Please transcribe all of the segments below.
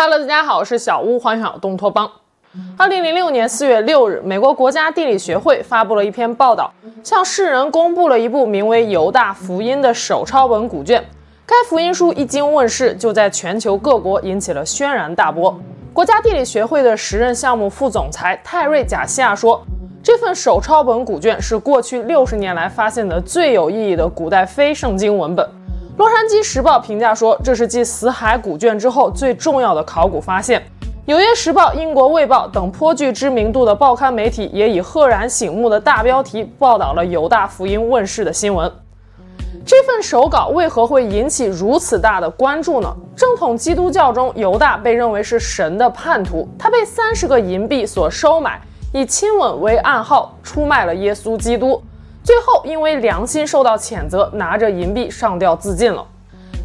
哈喽大家好，我是小屋，欢迎来到东托邦。二零零六年四月六日，美国国家地理学会发布了一篇报道，向世人公布了一部名为《犹大福音》的手抄本古卷。该福音书一经问世，就在全球各国引起了轩然大波。国家地理学会的时任项目副总裁泰瑞·贾西亚说：“这份手抄本古卷是过去六十年来发现的最有意义的古代非圣经文本。”洛杉矶时报评价说：“这是继死海古卷之后最重要的考古发现。”纽约时报、英国卫报等颇具知名度的报刊媒体也以赫然醒目的大标题报道了犹大福音问世的新闻。这份手稿为何会引起如此大的关注呢？正统基督教中，犹大被认为是神的叛徒，他被三十个银币所收买，以亲吻为暗号出卖了耶稣基督，最后因为良心受到谴责，拿着银币上吊自尽了。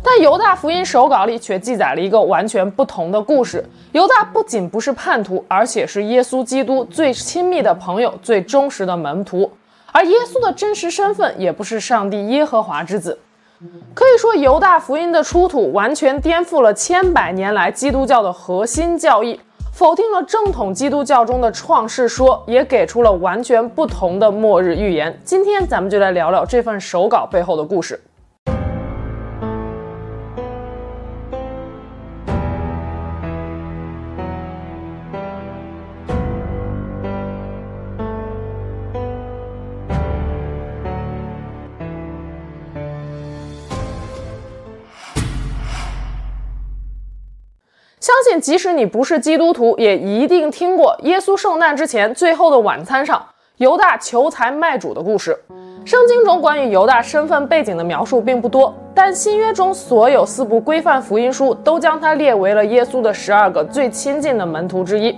但犹大福音手稿里却记载了一个完全不同的故事：犹大不仅不是叛徒，而且是耶稣基督最亲密的朋友、最忠实的门徒。而耶稣的真实身份也不是上帝耶和华之子，可以说犹大福音的出土完全颠覆了千百年来基督教的核心教义，否定了正统基督教中的创世说，也给出了完全不同的末日预言。今天咱们就来聊聊这份手稿背后的故事。相信即使你不是基督徒，也一定听过耶稣受难之前最后的晚餐上，犹大求财卖主的故事。圣经中关于犹大身份背景的描述并不多，但新约中所有四部规范福音书都将他列为了耶稣的十二个最亲近的门徒之一。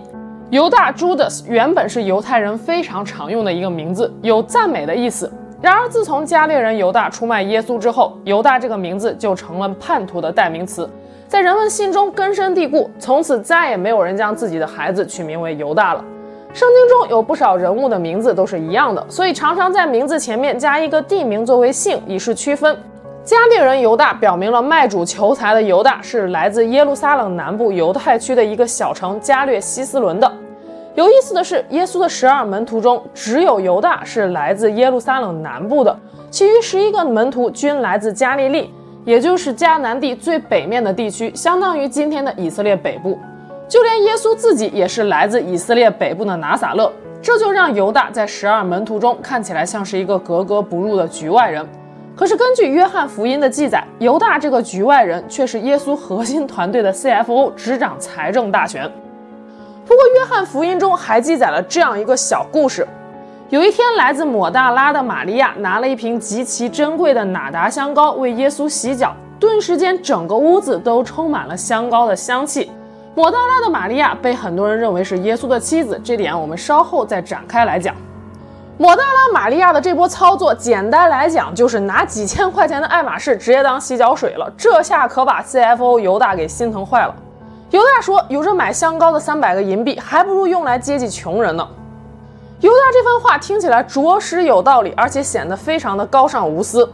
犹大 Judas 原本是犹太人非常常用的一个名字，有赞美的意思。然而自从加略人犹大出卖耶稣之后，犹大这个名字就成了叛徒的代名词。在人们心中根深蒂固，从此再也没有人将自己的孩子取名为犹大了。圣经中有不少人物的名字都是一样的，所以常常在名字前面加一个地名作为姓，以示区分。加利人犹大表明了卖主求财的犹大是来自耶路撒冷南部犹太区的一个小城加略西斯伦的。有意思的是，耶稣的十二门徒中只有犹大是来自耶路撒冷南部的，其余十一个门徒均来自加利利。也就是迦南地最北面的地区，相当于今天的以色列北部。就连耶稣自己也是来自以色列北部的拿撒勒，这就让犹大在十二门徒中看起来像是一个格格不入的局外人。可是根据约翰福音的记载，犹大这个局外人却是耶稣核心团队的 CFO，执掌财政大权。不过约翰福音中还记载了这样一个小故事。有一天，来自抹大拉的玛利亚拿了一瓶极其珍贵的哪达香膏为耶稣洗脚，顿时间整个屋子都充满了香膏的香气。抹大拉的玛利亚被很多人认为是耶稣的妻子，这点我们稍后再展开来讲。抹大拉玛利亚的这波操作，简单来讲就是拿几千块钱的爱马仕直接当洗脚水了，这下可把 CFO 犹大给心疼坏了。犹大说：“有着买香膏的三百个银币，还不如用来接济穷人呢。”犹大这番话听起来着实有道理，而且显得非常的高尚无私。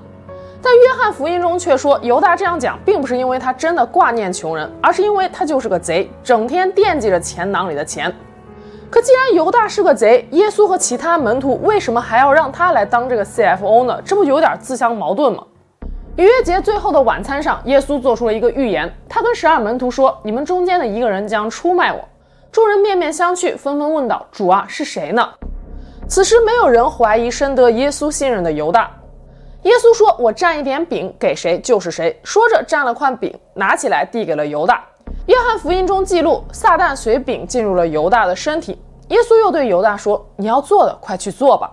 但约翰福音中却说，犹大这样讲并不是因为他真的挂念穷人，而是因为他就是个贼，整天惦记着钱囊里的钱。可既然犹大是个贼，耶稣和其他门徒为什么还要让他来当这个 CFO 呢？这不有点自相矛盾吗？逾越节最后的晚餐上，耶稣做出了一个预言，他跟十二门徒说：“你们中间的一个人将出卖我。”众人面面相觑，纷纷问道：“主啊，是谁呢？”此时，没有人怀疑深得耶稣信任的犹大。耶稣说：“我蘸一点饼给谁就是谁。”说着，蘸了块饼，拿起来递给了犹大。约翰福音中记录，撒旦随饼进入了犹大的身体。耶稣又对犹大说：“你要做的，快去做吧。”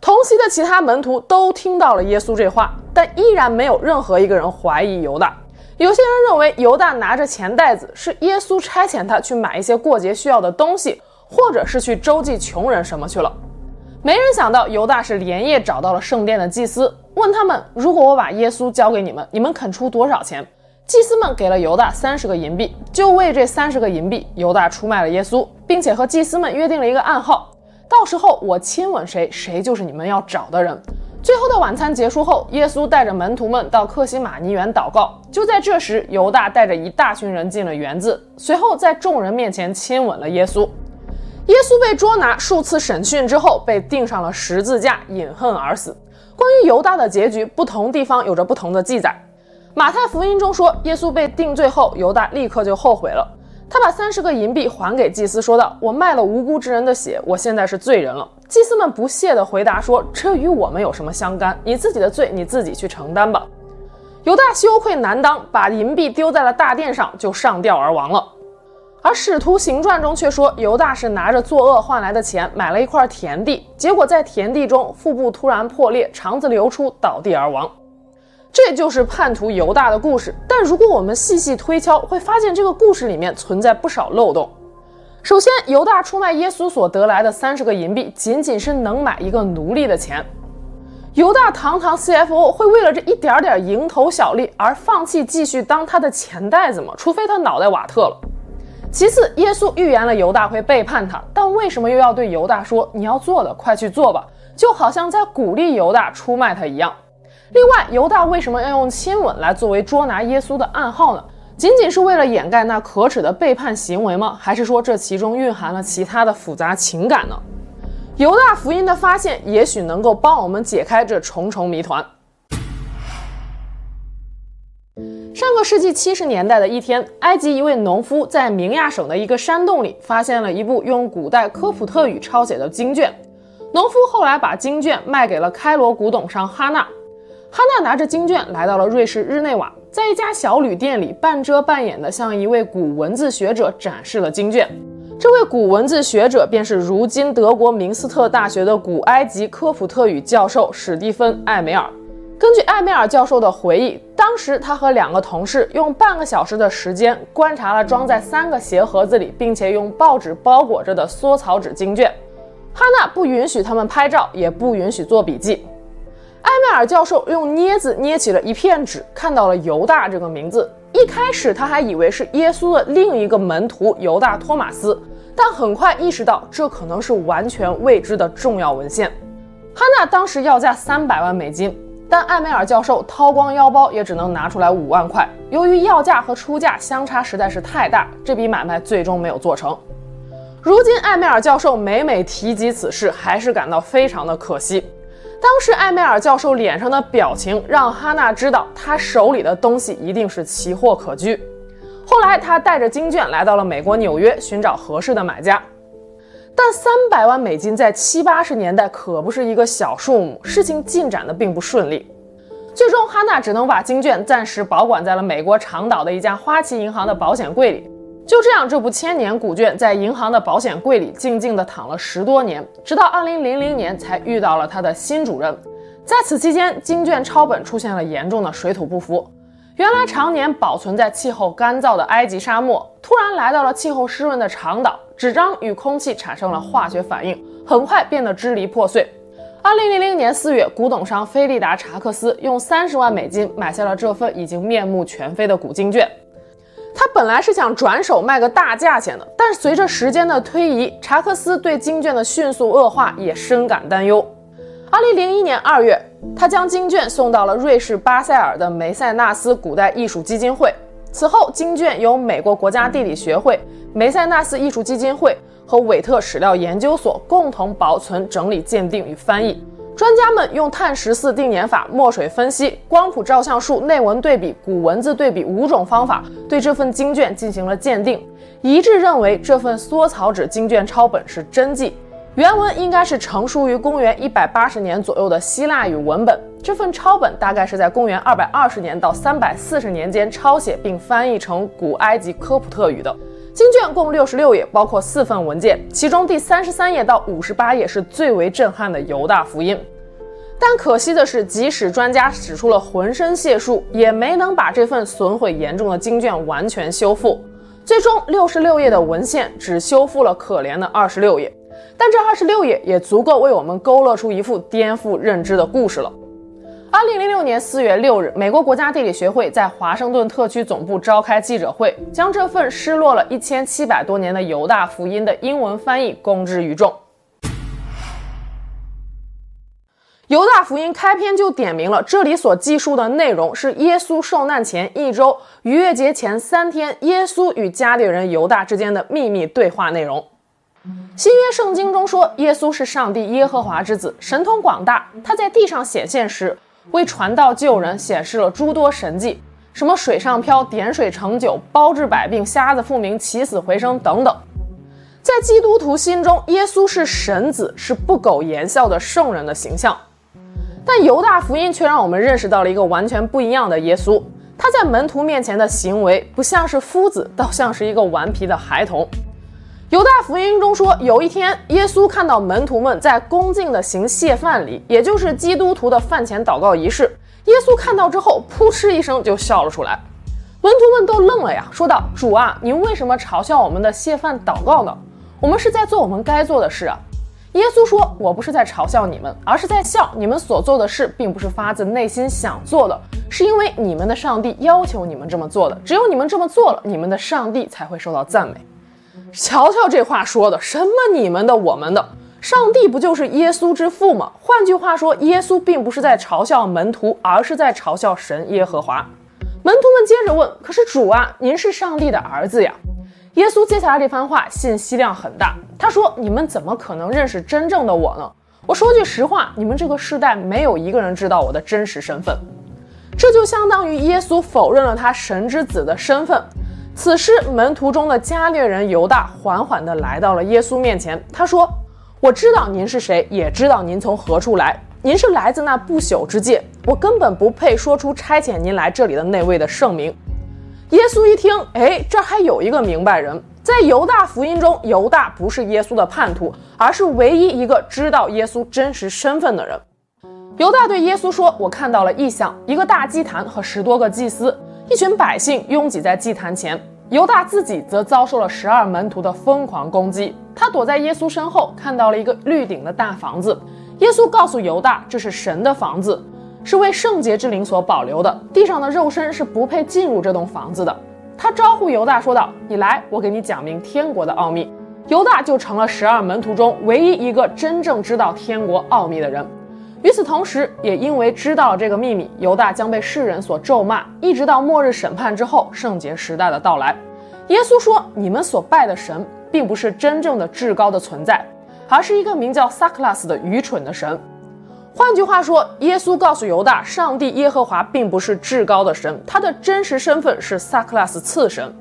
同席的其他门徒都听到了耶稣这话，但依然没有任何一个人怀疑犹大。有些人认为犹大拿着钱袋子是耶稣差遣他去买一些过节需要的东西。或者是去周济穷人什么去了，没人想到犹大是连夜找到了圣殿的祭司，问他们：如果我把耶稣交给你们，你们肯出多少钱？祭司们给了犹大三十个银币，就为这三十个银币，犹大出卖了耶稣，并且和祭司们约定了一个暗号：到时候我亲吻谁，谁就是你们要找的人。最后的晚餐结束后，耶稣带着门徒们到克西马尼园祷告。就在这时，犹大带着一大群人进了园子，随后在众人面前亲吻了耶稣。耶稣被捉拿，数次审讯之后，被钉上了十字架，饮恨而死。关于犹大的结局，不同地方有着不同的记载。马太福音中说，耶稣被定罪后，犹大立刻就后悔了。他把三十个银币还给祭司，说道：“我卖了无辜之人的血，我现在是罪人了。”祭司们不屑地回答说：“这与我们有什么相干？你自己的罪你自己去承担吧。”犹大羞愧难当，把银币丢在了大殿上，就上吊而亡了。而《使徒行传》中却说，犹大是拿着作恶换来的钱买了一块田地，结果在田地中腹部突然破裂，肠子流出，倒地而亡。这就是叛徒犹大的故事，但如果我们细细推敲，会发现这个故事里面存在不少漏洞。首先，犹大出卖耶稣所得来的三十个银币，仅仅是能买一个奴隶的钱。犹大堂堂 CFO 会为了这一点点蝇头小利而放弃继续当他的钱袋子吗？除非他脑袋瓦特了。其次，耶稣预言了犹大会背叛他，但为什么又要对犹大说“你要做的，快去做吧”？就好像在鼓励犹大出卖他一样。另外，犹大为什么要用亲吻来作为捉拿耶稣的暗号呢？仅仅是为了掩盖那可耻的背叛行为吗？还是说这其中蕴含了其他的复杂情感呢？犹大福音的发现也许能够帮我们解开这重重谜团。上个世纪七十年代的一天，埃及一位农夫在明亚省的一个山洞里发现了一部用古代科普特语抄写的经卷。农夫后来把经卷卖给了开罗古董商哈纳。哈娜拿着经卷来到了瑞士日内瓦，在一家小旅店里半遮半掩地向一位古文字学者展示了经卷。这位古文字学者便是如今德国明斯特大学的古埃及科普特语教授史蒂芬·艾梅尔。根据艾梅尔教授的回忆，当时他和两个同事用半个小时的时间观察了装在三个鞋盒子里，并且用报纸包裹着的缩草纸经卷。哈娜不允许他们拍照，也不允许做笔记。艾梅尔教授用镊子捏起了一片纸，看到了犹大这个名字。一开始他还以为是耶稣的另一个门徒犹大托马斯，但很快意识到这可能是完全未知的重要文献。哈娜当时要价三百万美金，但艾梅尔教授掏光腰包也只能拿出来五万块。由于要价和出价相差实在是太大，这笔买卖最终没有做成。如今艾梅尔教授每每提及此事，还是感到非常的可惜。当时艾梅尔教授脸上的表情让哈娜知道，他手里的东西一定是奇货可居。后来，他带着经卷来到了美国纽约，寻找合适的买家。但三百万美金在七八十年代可不是一个小数目，事情进展的并不顺利。最终，哈娜只能把经卷暂时保管在了美国长岛的一家花旗银行的保险柜里。就这样，这部千年古卷在银行的保险柜里静静地躺了十多年，直到二零零零年才遇到了它的新主人。在此期间，经卷抄本出现了严重的水土不服。原来常年保存在气候干燥的埃及沙漠，突然来到了气候湿润的长岛，纸张与空气产生了化学反应，很快变得支离破碎。二零零零年四月，古董商菲利达查克斯用三十万美金买下了这份已经面目全非的古经卷。他本来是想转手卖个大价钱的，但随着时间的推移，查克斯对经卷的迅速恶化也深感担忧。二零零一年二月，他将经卷送到了瑞士巴塞尔的梅塞纳斯古代艺术基金会。此后，经卷由美国国家地理学会、梅塞纳斯艺术基金会和韦特史料研究所共同保存、整理、鉴定与翻译。专家们用碳十四定年法、墨水分析、光谱照相术、内文对比、古文字对比五种方法，对这份经卷进行了鉴定，一致认为这份缩草纸经卷抄本是真迹，原文应该是成书于公元一百八十年左右的希腊语文本。这份抄本大概是在公元二百二十年到三百四十年间抄写并翻译成古埃及科普特语的。经卷共六十六页，包括四份文件，其中第三十三页到五十八页是最为震撼的犹大福音。但可惜的是，即使专家使出了浑身解数，也没能把这份损毁严重的经卷完全修复。最终，六十六页的文献只修复了可怜的二十六页，但这二十六页也足够为我们勾勒出一幅颠覆认知的故事了。二零零六年四月六日，美国国家地理学会在华盛顿特区总部召开记者会，将这份失落了一千七百多年的犹大福音的英文翻译公之于众。犹大福音开篇就点明了，这里所记述的内容是耶稣受难前一周，逾越节前三天，耶稣与加略人犹大之间的秘密对话内容。新约圣经中说，耶稣是上帝耶和华之子，神通广大。他在地上显现时，为传道救人，显示了诸多神迹，什么水上漂、点水成酒、包治百病、瞎子复明、起死回生等等。在基督徒心中，耶稣是神子，是不苟言笑的圣人的形象。但犹大福音却让我们认识到了一个完全不一样的耶稣。他在门徒面前的行为不像是夫子，倒像是一个顽皮的孩童。犹大福音中说，有一天耶稣看到门徒们在恭敬地行谢饭礼，也就是基督徒的饭前祷告仪式。耶稣看到之后，扑哧一声就笑了出来。门徒们都愣了呀，说道：“主啊，您为什么嘲笑我们的谢饭祷告呢？我们是在做我们该做的事啊。”耶稣说：“我不是在嘲笑你们，而是在笑你们所做的事，并不是发自内心想做的，是因为你们的上帝要求你们这么做的。只有你们这么做了，你们的上帝才会受到赞美。瞧瞧这话说的，什么你们的、我们的，上帝不就是耶稣之父吗？换句话说，耶稣并不是在嘲笑门徒，而是在嘲笑神耶和华。门徒们接着问：可是主啊，您是上帝的儿子呀？”耶稣接下来这番话信息量很大。他说：“你们怎么可能认识真正的我呢？我说句实话，你们这个世代没有一个人知道我的真实身份。这就相当于耶稣否认了他神之子的身份。此时，门徒中的加略人犹大缓缓地来到了耶稣面前。他说：‘我知道您是谁，也知道您从何处来。您是来自那不朽之界。我根本不配说出差遣您来这里的那位的圣名。’”耶稣一听，哎，这还有一个明白人。在犹大福音中，犹大不是耶稣的叛徒，而是唯一一个知道耶稣真实身份的人。犹大对耶稣说：“我看到了异象，一个大祭坛和十多个祭司，一群百姓拥挤在祭坛前。犹大自己则遭受了十二门徒的疯狂攻击。他躲在耶稣身后，看到了一个绿顶的大房子。耶稣告诉犹大，这是神的房子。”是为圣洁之灵所保留的，地上的肉身是不配进入这栋房子的。他招呼犹大说道：“你来，我给你讲明天国的奥秘。”犹大就成了十二门徒中唯一一个真正知道天国奥秘的人。与此同时，也因为知道了这个秘密，犹大将被世人所咒骂，一直到末日审判之后，圣洁时代的到来。耶稣说：“你们所拜的神，并不是真正的至高的存在，而是一个名叫撒克拉斯的愚蠢的神。”换句话说，耶稣告诉犹大，上帝耶和华并不是至高的神，他的真实身份是萨克拉斯次神。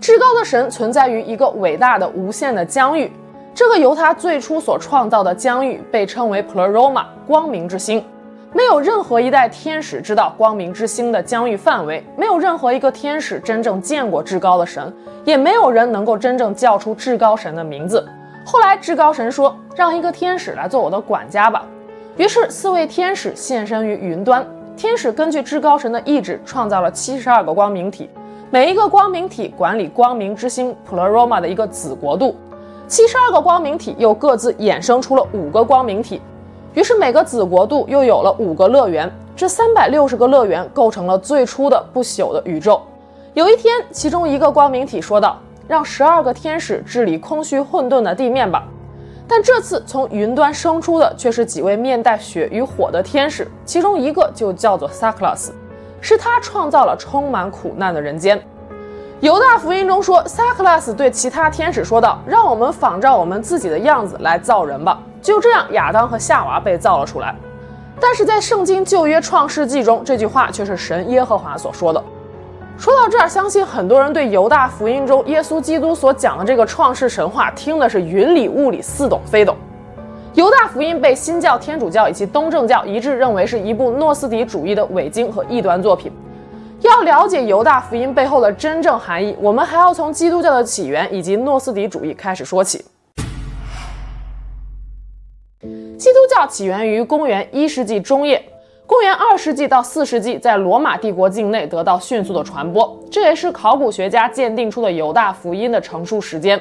至高的神存在于一个伟大的、无限的疆域，这个由他最初所创造的疆域被称为 Pleroma，光明之星。没有任何一代天使知道光明之星的疆域范围，没有任何一个天使真正见过至高的神，也没有人能够真正叫出至高神的名字。后来，至高神说：“让一个天使来做我的管家吧。”于是，四位天使现身于云端。天使根据至高神的意志，创造了七十二个光明体，每一个光明体管理光明之星 Pleroma 的一个子国度。七十二个光明体又各自衍生出了五个光明体，于是每个子国度又有了五个乐园。这三百六十个乐园构成了最初的不朽的宇宙。有一天，其中一个光明体说道：“让十二个天使治理空虚混沌的地面吧。”但这次从云端生出的却是几位面带血与火的天使，其中一个就叫做萨克拉斯，是他创造了充满苦难的人间。犹大福音中说，萨克拉斯对其他天使说道：“让我们仿照我们自己的样子来造人吧。”就这样，亚当和夏娃被造了出来。但是在圣经旧约创世纪中，这句话却是神耶和华所说的。说到这儿，相信很多人对犹大福音中耶稣基督所讲的这个创世神话听的是云里雾里，似懂非懂。犹大福音被新教、天主教以及东正教一致认为是一部诺斯底主义的伪经和异端作品。要了解犹大福音背后的真正含义，我们还要从基督教的起源以及诺斯底主义开始说起。基督教起源于公元一世纪中叶。公元二世纪到四世纪，在罗马帝国境内得到迅速的传播，这也是考古学家鉴定出的犹大福音的成书时间。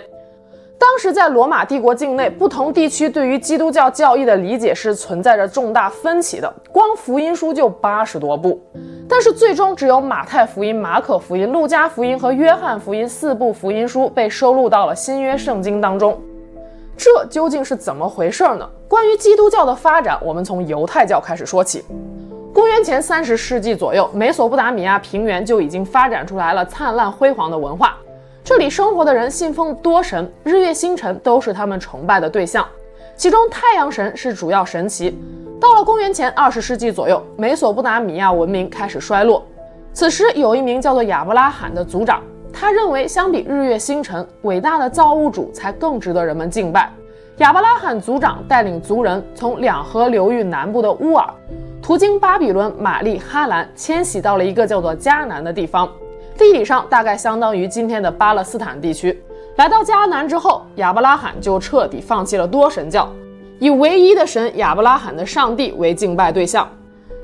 当时在罗马帝国境内，不同地区对于基督教教义的理解是存在着重大分歧的，光福音书就八十多部，但是最终只有马太福音、马可福音、路加福音和约翰福音四部福音书被收录到了新约圣经当中。这究竟是怎么回事呢？关于基督教的发展，我们从犹太教开始说起。公元前三十世纪左右，美索不达米亚平原就已经发展出来了灿烂辉煌的文化。这里生活的人信奉多神，日月星辰都是他们崇拜的对象，其中太阳神是主要神祇。到了公元前二十世纪左右，美索不达米亚文明开始衰落。此时，有一名叫做亚伯拉罕的族长，他认为相比日月星辰，伟大的造物主才更值得人们敬拜。亚伯拉罕族长带领族人从两河流域南部的乌尔，途经巴比伦、玛丽、哈兰，迁徙到了一个叫做迦南的地方，地理上大概相当于今天的巴勒斯坦地区。来到迦南之后，亚伯拉罕就彻底放弃了多神教，以唯一的神亚伯拉罕的上帝为敬拜对象。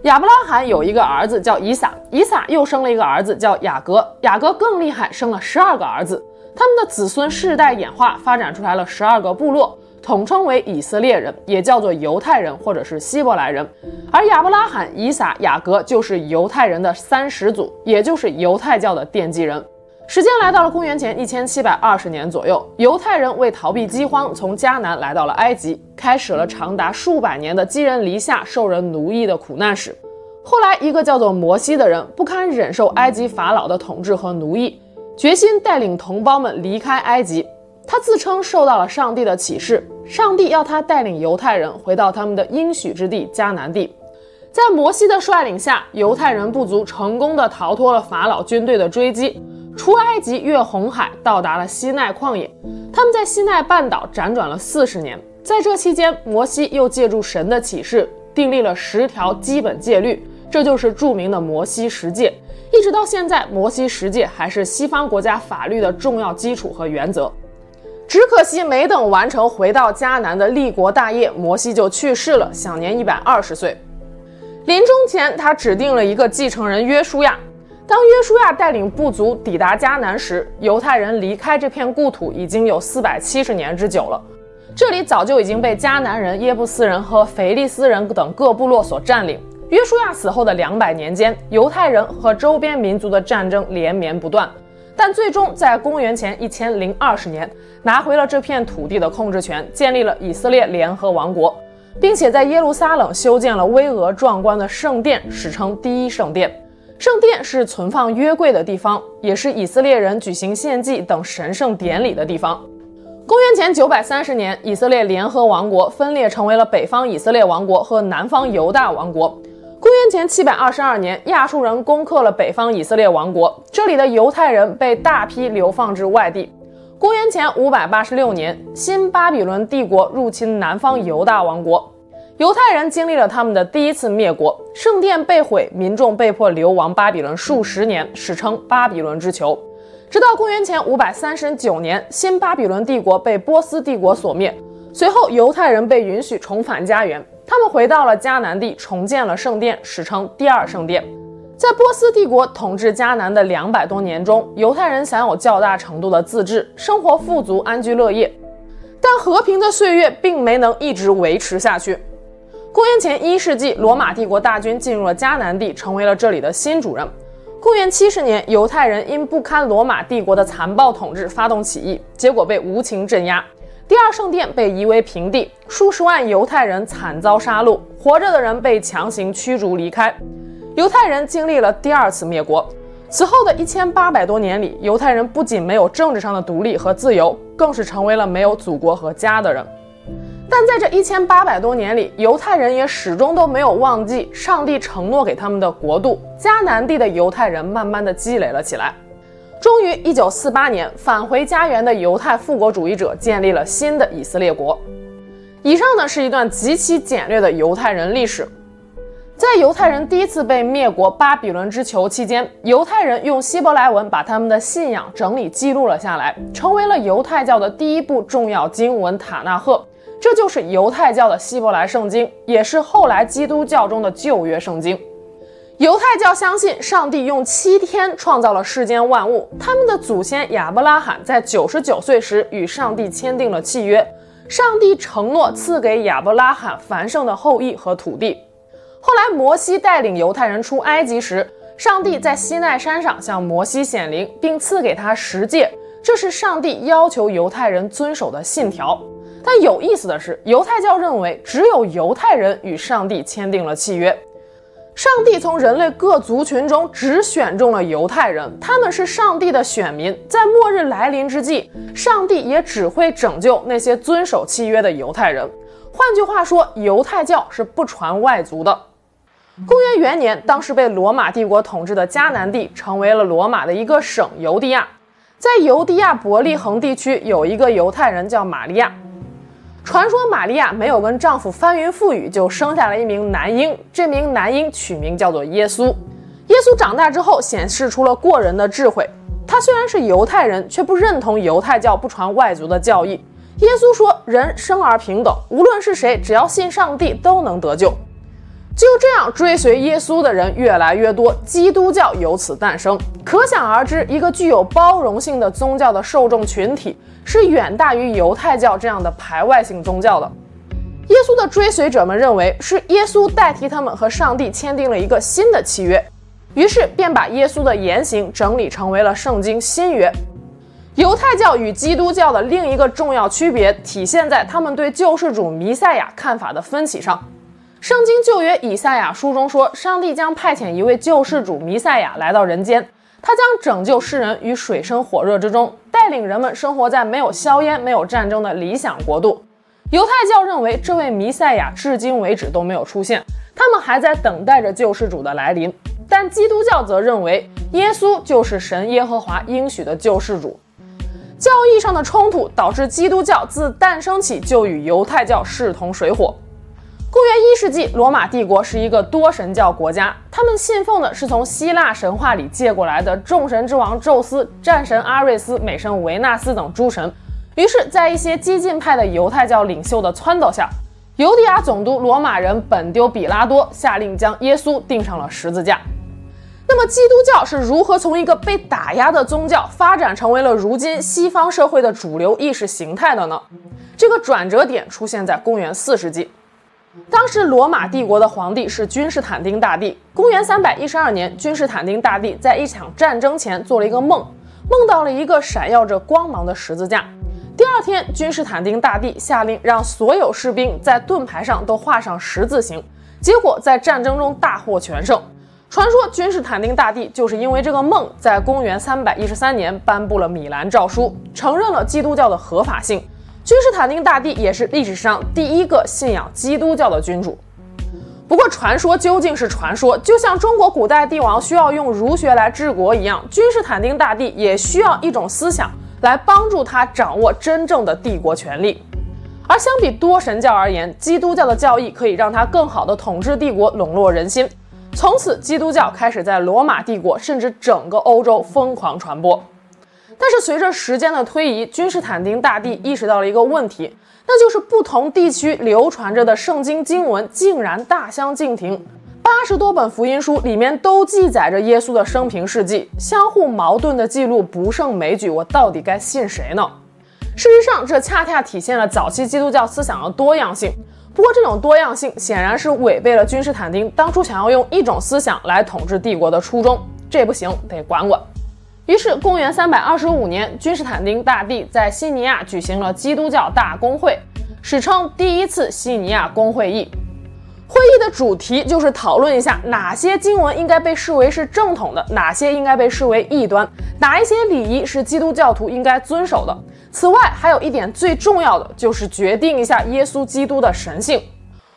亚伯拉罕有一个儿子叫以撒，以撒又生了一个儿子叫雅各，雅各更厉害，生了十二个儿子，他们的子孙世代演化，发展出来了十二个部落。统称为以色列人，也叫做犹太人或者是希伯来人，而亚伯拉罕、以撒、雅各就是犹太人的三始祖，也就是犹太教的奠基人。时间来到了公元前一千七百二十年左右，犹太人为逃避饥荒，从迦南来到了埃及，开始了长达数百年的寄人篱下、受人奴役的苦难史。后来，一个叫做摩西的人不堪忍受埃及法老的统治和奴役，决心带领同胞们离开埃及。他自称受到了上帝的启示，上帝要他带领犹太人回到他们的应许之地迦南地。在摩西的率领下，犹太人部族成功的逃脱了法老军队的追击，出埃及，越红海，到达了西奈旷野。他们在西奈半岛辗转了四十年，在这期间，摩西又借助神的启示，订立了十条基本戒律，这就是著名的摩西十诫。一直到现在，摩西十诫还是西方国家法律的重要基础和原则。只可惜，没等完成回到迦南的立国大业，摩西就去世了，享年一百二十岁。临终前，他指定了一个继承人约书亚。当约书亚带领部族抵达迦南时，犹太人离开这片故土已经有四百七十年之久了。这里早就已经被迦南人、耶布斯人和腓利斯人等各部落所占领。约书亚死后的两百年间，犹太人和周边民族的战争连绵不断。但最终在公元前一千零二十年拿回了这片土地的控制权，建立了以色列联合王国，并且在耶路撒冷修建了巍峨壮观的圣殿，史称第一圣殿。圣殿是存放约柜的地方，也是以色列人举行献祭等神圣典礼的地方。公元前九百三十年，以色列联合王国分裂成为了北方以色列王国和南方犹大王国。公元前七百二十二年，亚述人攻克了北方以色列王国，这里的犹太人被大批流放至外地。公元前五百八十六年，新巴比伦帝国入侵南方犹大王国，犹太人经历了他们的第一次灭国，圣殿被毁，民众被迫流亡巴比伦数十年，史称巴比伦之囚。直到公元前五百三十九年，新巴比伦帝国被波斯帝国所灭，随后犹太人被允许重返家园。他们回到了迦南地，重建了圣殿，史称第二圣殿。在波斯帝国统治迦南的两百多年中，犹太人享有较大程度的自治，生活富足，安居乐业。但和平的岁月并没能一直维持下去。公元前一世纪，罗马帝国大军进入了迦南地，成为了这里的新主人。公元七十年，犹太人因不堪罗马帝国的残暴统治，发动起义，结果被无情镇压。第二圣殿被夷为平地，数十万犹太人惨遭杀戮，活着的人被强行驱逐离开。犹太人经历了第二次灭国。此后的一千八百多年里，犹太人不仅没有政治上的独立和自由，更是成为了没有祖国和家的人。但在这一千八百多年里，犹太人也始终都没有忘记上帝承诺给他们的国度。迦南地的犹太人慢慢的积累了起来。终于，一九四八年返回家园的犹太复国主义者建立了新的以色列国。以上呢是一段极其简略的犹太人历史。在犹太人第一次被灭国巴比伦之囚期间，犹太人用希伯来文把他们的信仰整理记录了下来，成为了犹太教的第一部重要经文《塔纳赫》，这就是犹太教的希伯来圣经，也是后来基督教中的旧约圣经。犹太教相信上帝用七天创造了世间万物。他们的祖先亚伯拉罕在九十九岁时与上帝签订了契约，上帝承诺赐给亚伯拉罕繁盛的后裔和土地。后来摩西带领犹太人出埃及时，上帝在西奈山上向摩西显灵，并赐给他十诫，这是上帝要求犹太人遵守的信条。但有意思的是，犹太教认为只有犹太人与上帝签订了契约。上帝从人类各族群中只选中了犹太人，他们是上帝的选民。在末日来临之际，上帝也只会拯救那些遵守契约的犹太人。换句话说，犹太教是不传外族的。公元元年，当时被罗马帝国统治的迦南地成为了罗马的一个省——犹地亚。在犹地亚伯利恒地区，有一个犹太人叫玛利亚。传说玛利亚没有跟丈夫翻云覆雨，就生下了一名男婴。这名男婴取名叫做耶稣。耶稣长大之后，显示出了过人的智慧。他虽然是犹太人，却不认同犹太教不传外族的教义。耶稣说：“人生而平等，无论是谁，只要信上帝，都能得救。”就这样，追随耶稣的人越来越多，基督教由此诞生。可想而知，一个具有包容性的宗教的受众群体。是远大于犹太教这样的排外性宗教的。耶稣的追随者们认为是耶稣代替他们和上帝签订了一个新的契约，于是便把耶稣的言行整理成为了圣经新约。犹太教与基督教的另一个重要区别体现在他们对救世主弥赛亚看法的分歧上。圣经旧约以赛亚书中说，上帝将派遣一位救世主弥赛亚来到人间。他将拯救世人于水深火热之中，带领人们生活在没有硝烟、没有战争的理想国度。犹太教认为这位弥赛亚至今为止都没有出现，他们还在等待着救世主的来临。但基督教则认为耶稣就是神耶和华应许的救世主。教义上的冲突导致基督教自诞生起就与犹太教势同水火。公元一世纪，罗马帝国是一个多神教国家，他们信奉的是从希腊神话里借过来的众神之王宙斯、战神阿瑞斯、美神维纳斯等诸神。于是，在一些激进派的犹太教领袖的撺掇下，犹地亚总督罗马人本丢比拉多下令将耶稣钉上了十字架。那么，基督教是如何从一个被打压的宗教发展成为了如今西方社会的主流意识形态的呢？这个转折点出现在公元四世纪。当时罗马帝国的皇帝是君士坦丁大帝。公元三百一十二年，君士坦丁大帝在一场战争前做了一个梦，梦到了一个闪耀着光芒的十字架。第二天，君士坦丁大帝下令让所有士兵在盾牌上都画上十字形，结果在战争中大获全胜。传说君士坦丁大帝就是因为这个梦，在公元三百一十三年颁布了米兰诏书，承认了基督教的合法性。君士坦丁大帝也是历史上第一个信仰基督教的君主。不过，传说究竟是传说，就像中国古代帝王需要用儒学来治国一样，君士坦丁大帝也需要一种思想来帮助他掌握真正的帝国权力。而相比多神教而言，基督教的教义可以让他更好地统治帝国，笼络人心。从此，基督教开始在罗马帝国甚至整个欧洲疯狂传播。但是随着时间的推移，君士坦丁大帝意识到了一个问题，那就是不同地区流传着的圣经经文竟然大相径庭。八十多本福音书里面都记载着耶稣的生平事迹，相互矛盾的记录不胜枚举，我到底该信谁呢？事实上，这恰恰体现了早期基督教思想的多样性。不过，这种多样性显然是违背了君士坦丁当初想要用一种思想来统治帝国的初衷。这不行，得管管。于是，公元三百二十五年，君士坦丁大帝在西尼亚举行了基督教大公会，史称第一次西尼亚公会议。会议的主题就是讨论一下哪些经文应该被视为是正统的，哪些应该被视为异端，哪一些礼仪是基督教徒应该遵守的。此外，还有一点最重要的，就是决定一下耶稣基督的神性。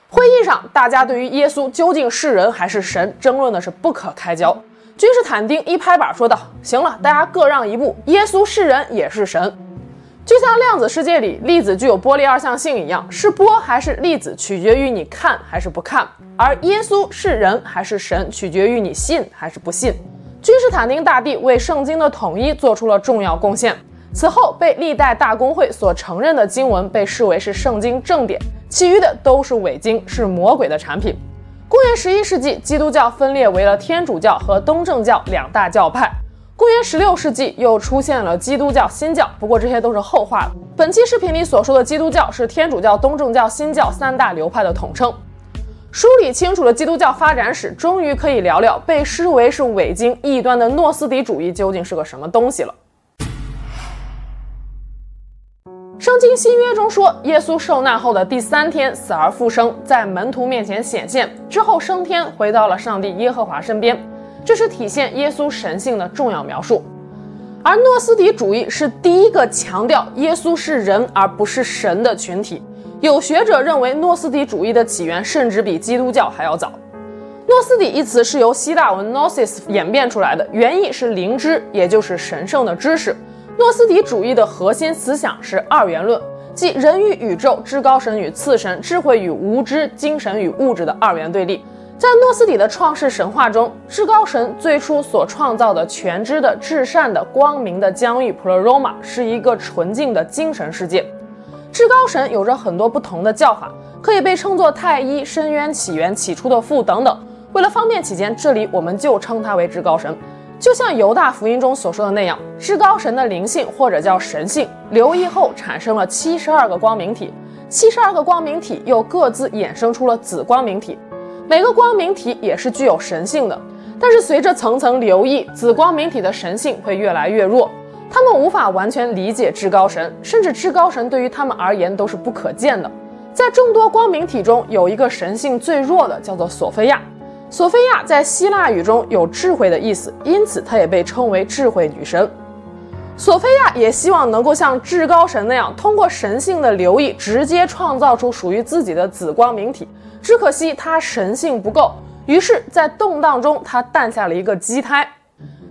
会议上，大家对于耶稣究竟是人还是神，争论的是不可开交。君士坦丁一拍板说道：“行了，大家各让一步。耶稣是人也是神，就像量子世界里粒子具有波粒二象性一样，是波还是粒子取决于你看还是不看；而耶稣是人还是神，取决于你信还是不信。”君士坦丁大帝为圣经的统一做出了重要贡献。此后，被历代大公会所承认的经文被视为是圣经正典，其余的都是伪经，是魔鬼的产品。公元十一世纪，基督教分裂为了天主教和东正教两大教派。公元十六世纪，又出现了基督教新教，不过这些都是后话了。本期视频里所说的基督教是天主教、东正教、新教三大流派的统称。梳理清楚了基督教发展史，终于可以聊聊被视为是伪经异端的诺斯底主义究竟是个什么东西了。圣经新约中说，耶稣受难后的第三天死而复生，在门徒面前显现之后升天，回到了上帝耶和华身边。这是体现耶稣神性的重要描述。而诺斯底主义是第一个强调耶稣是人而不是神的群体。有学者认为，诺斯底主义的起源甚至比基督教还要早。诺斯底一词是由希腊文 gnosis 演变出来的，原意是灵知，也就是神圣的知识。诺斯底主义的核心思想是二元论，即人与宇宙、至高神与次神、智慧与无知、精神与物质的二元对立。在诺斯底的创世神话中，至高神最初所创造的全知的、至善的、光明的疆域 Pleroma 是一个纯净的精神世界。至高神有着很多不同的叫法，可以被称作太一、深渊、起源、起初的父等等。为了方便起见，这里我们就称他为至高神。就像犹大福音中所说的那样，至高神的灵性或者叫神性留意后产生了七十二个光明体，七十二个光明体又各自衍生出了子光明体，每个光明体也是具有神性的。但是随着层层留意，子光明体的神性会越来越弱，他们无法完全理解至高神，甚至至高神对于他们而言都是不可见的。在众多光明体中，有一个神性最弱的，叫做索菲亚。索菲亚在希腊语中有智慧的意思，因此她也被称为智慧女神。索菲亚也希望能够像至高神那样，通过神性的留意，直接创造出属于自己的紫光明体。只可惜她神性不够，于是，在动荡中，她诞下了一个畸胎。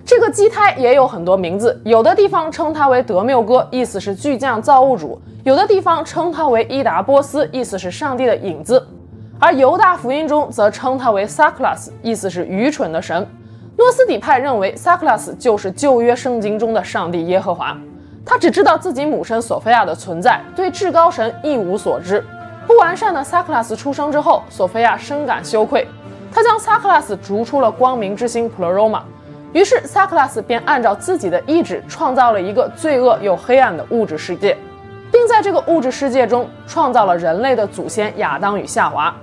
这个畸胎也有很多名字，有的地方称它为德缪哥，意思是巨匠造物主；有的地方称它为伊达波斯，意思是上帝的影子。而犹大福音中则称他为萨克拉斯，意思是愚蠢的神。诺斯底派认为萨克拉斯就是旧约圣经中的上帝耶和华，他只知道自己母神索菲亚的存在，对至高神一无所知。不完善的萨克拉斯出生之后，索菲亚深感羞愧，他将萨克拉斯逐出了光明之星普罗罗玛。于是萨克拉斯便按照自己的意志创造了一个罪恶又黑暗的物质世界，并在这个物质世界中创造了人类的祖先亚当与夏娃。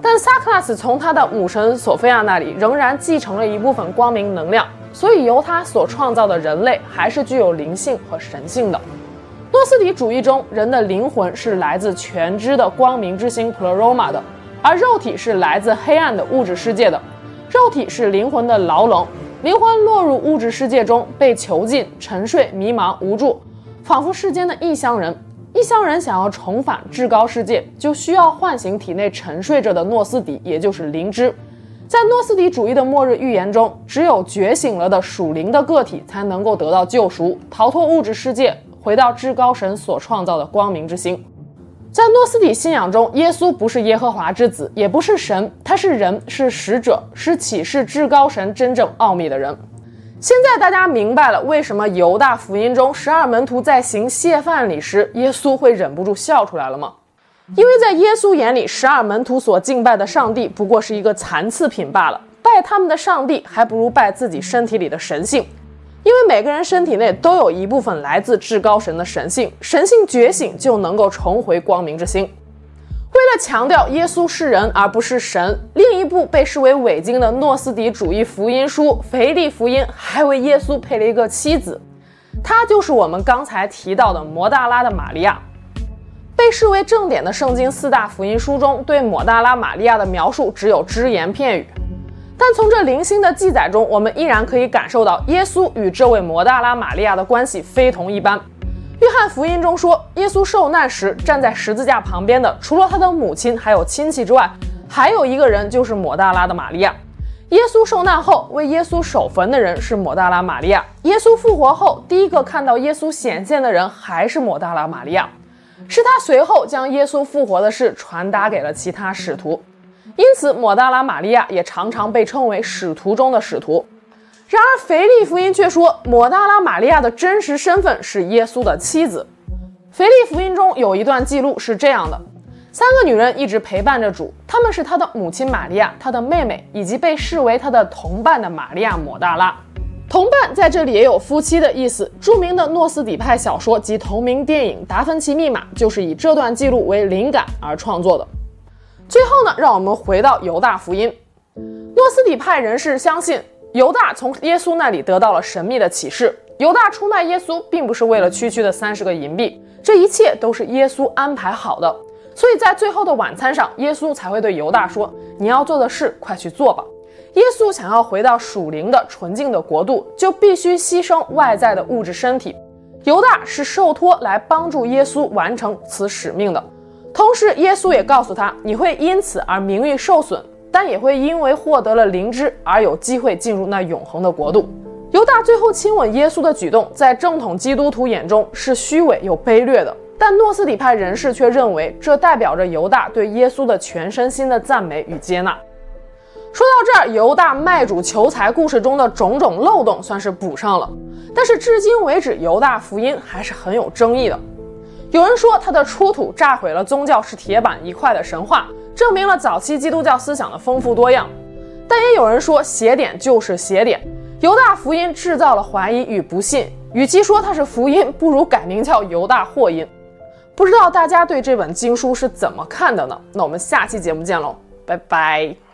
但萨克拉斯从他的母神索菲亚那里仍然继承了一部分光明能量，所以由他所创造的人类还是具有灵性和神性的。诺斯底主义中，人的灵魂是来自全知的光明之星 Pleroma 的，而肉体是来自黑暗的物质世界的。肉体是灵魂的牢笼，灵魂落入物质世界中，被囚禁、沉睡、迷茫、无助，仿佛世间的异乡人。异乡人想要重返至高世界，就需要唤醒体内沉睡着的诺斯底，也就是灵知。在诺斯底主义的末日预言中，只有觉醒了的属灵的个体才能够得到救赎，逃脱物质世界，回到至高神所创造的光明之星。在诺斯底信仰中，耶稣不是耶和华之子，也不是神，他是人，是使者，是启示至高神真正奥秘的人。现在大家明白了为什么犹大福音中十二门徒在行谢饭礼时，耶稣会忍不住笑出来了吗？因为在耶稣眼里，十二门徒所敬拜的上帝不过是一个残次品罢了，拜他们的上帝还不如拜自己身体里的神性，因为每个人身体内都有一部分来自至高神的神性，神性觉醒就能够重回光明之星。为了强调耶稣是人而不是神，另一部被视为伪经的诺斯底主义福音书《腓力福音》还为耶稣配了一个妻子，她就是我们刚才提到的摩大拉的玛利亚。被视为正典的圣经四大福音书中，对摩大拉玛利亚的描述只有只言片语，但从这零星的记载中，我们依然可以感受到耶稣与这位摩大拉玛利亚的关系非同一般。约翰福音中说，耶稣受难时站在十字架旁边的，除了他的母亲还有亲戚之外，还有一个人，就是抹大拉的玛利亚。耶稣受难后，为耶稣守坟的人是抹大拉玛利亚。耶稣复活后，第一个看到耶稣显现的人还是抹大拉玛利亚，是他随后将耶稣复活的事传达给了其他使徒，因此抹大拉玛利亚也常常被称为使徒中的使徒。然而，腓力福音却说，抹大拉玛利亚的真实身份是耶稣的妻子。腓力福音中有一段记录是这样的：三个女人一直陪伴着主，她们是他的母亲玛利亚、他的妹妹以及被视为他的同伴的玛利亚抹大拉。同伴在这里也有夫妻的意思。著名的诺斯底派小说及同名电影《达芬奇密码》就是以这段记录为灵感而创作的。最后呢，让我们回到犹大福音。诺斯底派人士相信。犹大从耶稣那里得到了神秘的启示，犹大出卖耶稣，并不是为了区区的三十个银币，这一切都是耶稣安排好的。所以在最后的晚餐上，耶稣才会对犹大说：“你要做的事，快去做吧。”耶稣想要回到属灵的纯净的国度，就必须牺牲外在的物质身体。犹大是受托来帮助耶稣完成此使命的。同时，耶稣也告诉他：“你会因此而名誉受损，但也会因为获得了灵芝而有机会进入那永恒的国度。”犹大最后亲吻耶稣的举动，在正统基督徒眼中是虚伪又卑劣的。但诺斯底派人士却认为，这代表着犹大对耶稣的全身心的赞美与接纳。说到这儿，犹大卖主求财故事中的种种漏洞算是补上了。但是至今为止，犹大福音还是很有争议的。有人说他的出土炸毁了宗教是铁板一块的神话，证明了早期基督教思想的丰富多样。但也有人说邪典就是邪典，犹大福音制造了怀疑与不信。与其说它是福音，不如改名叫犹大祸音。不知道大家对这本经书是怎么看的呢？那我们下期节目见喽，拜拜。